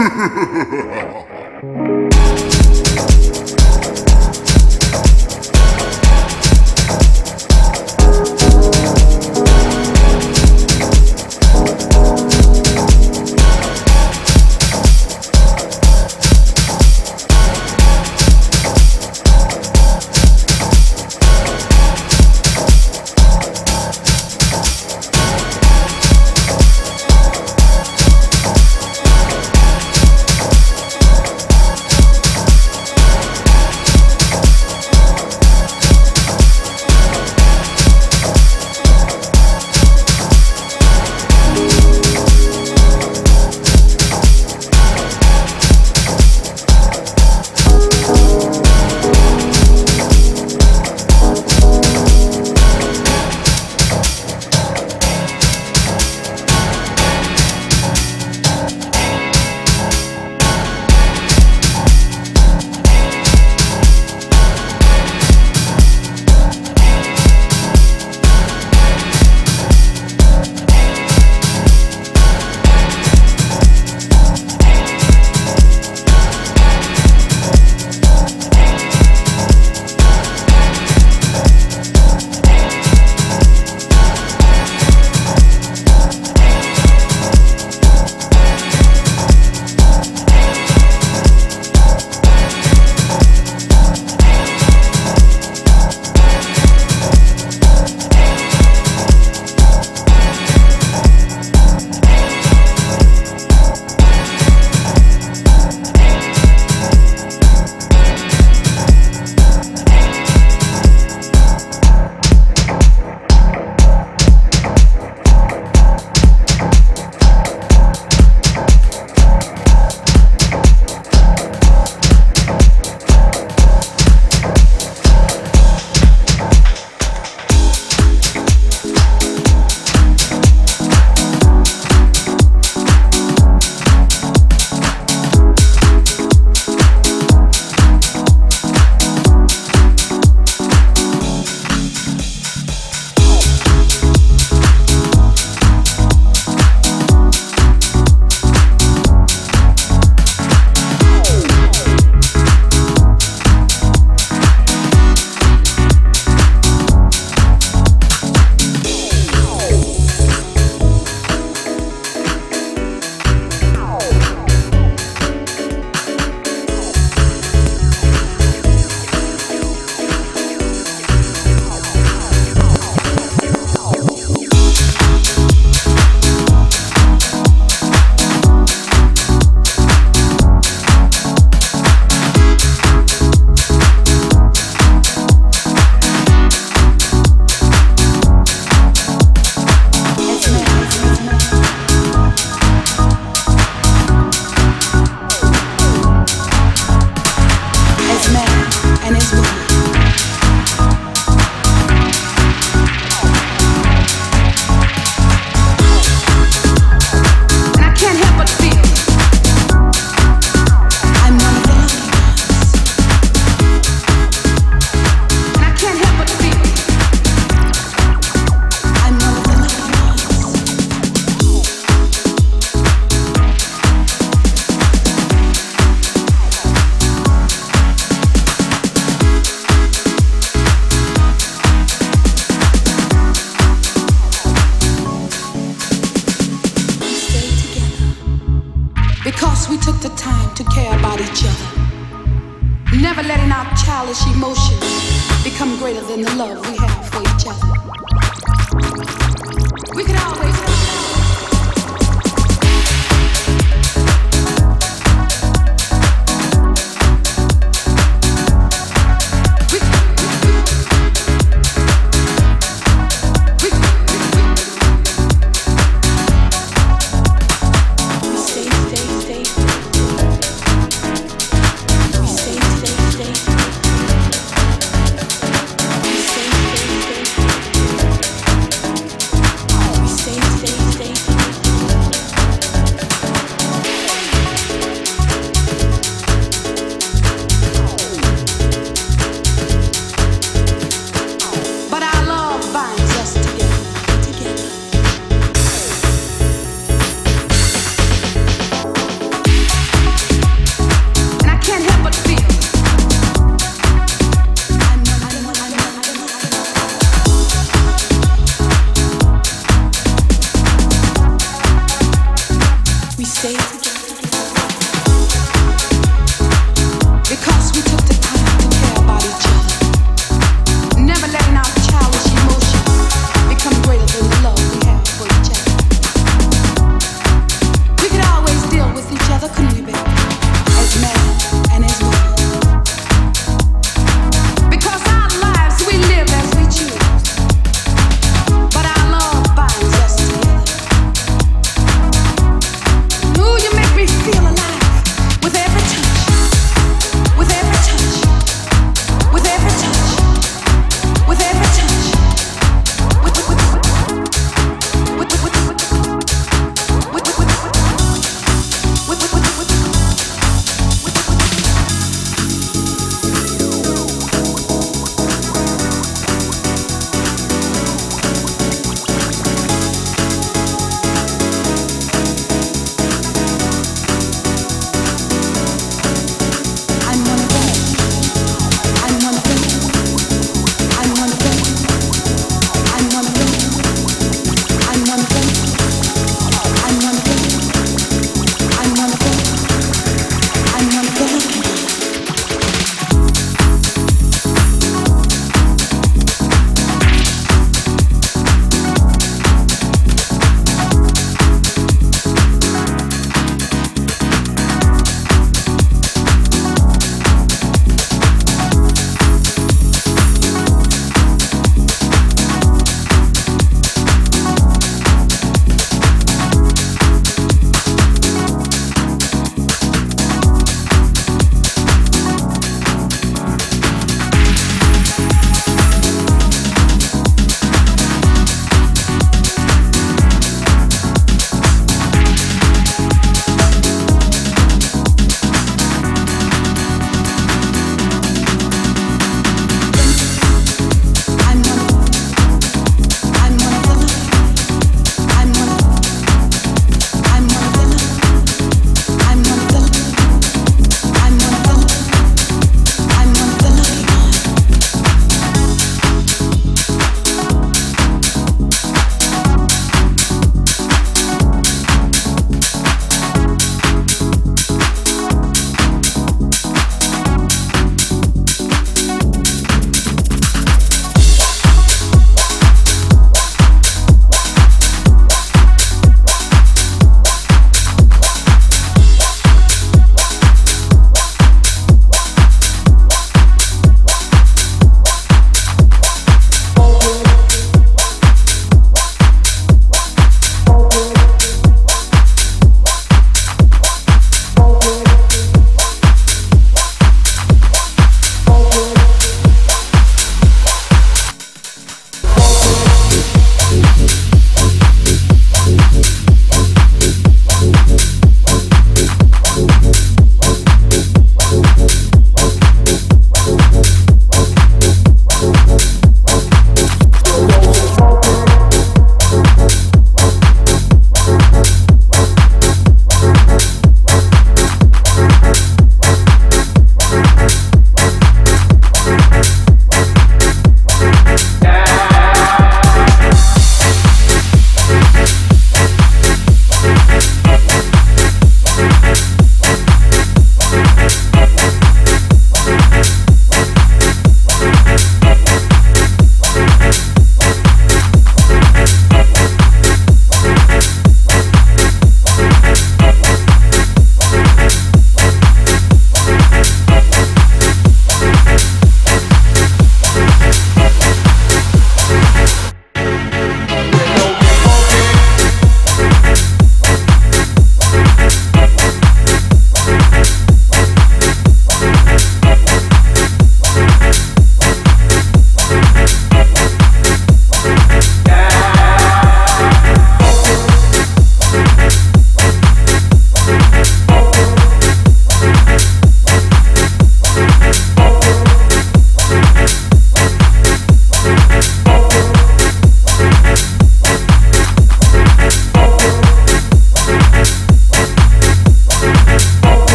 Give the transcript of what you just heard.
Ha ha ha ha ha!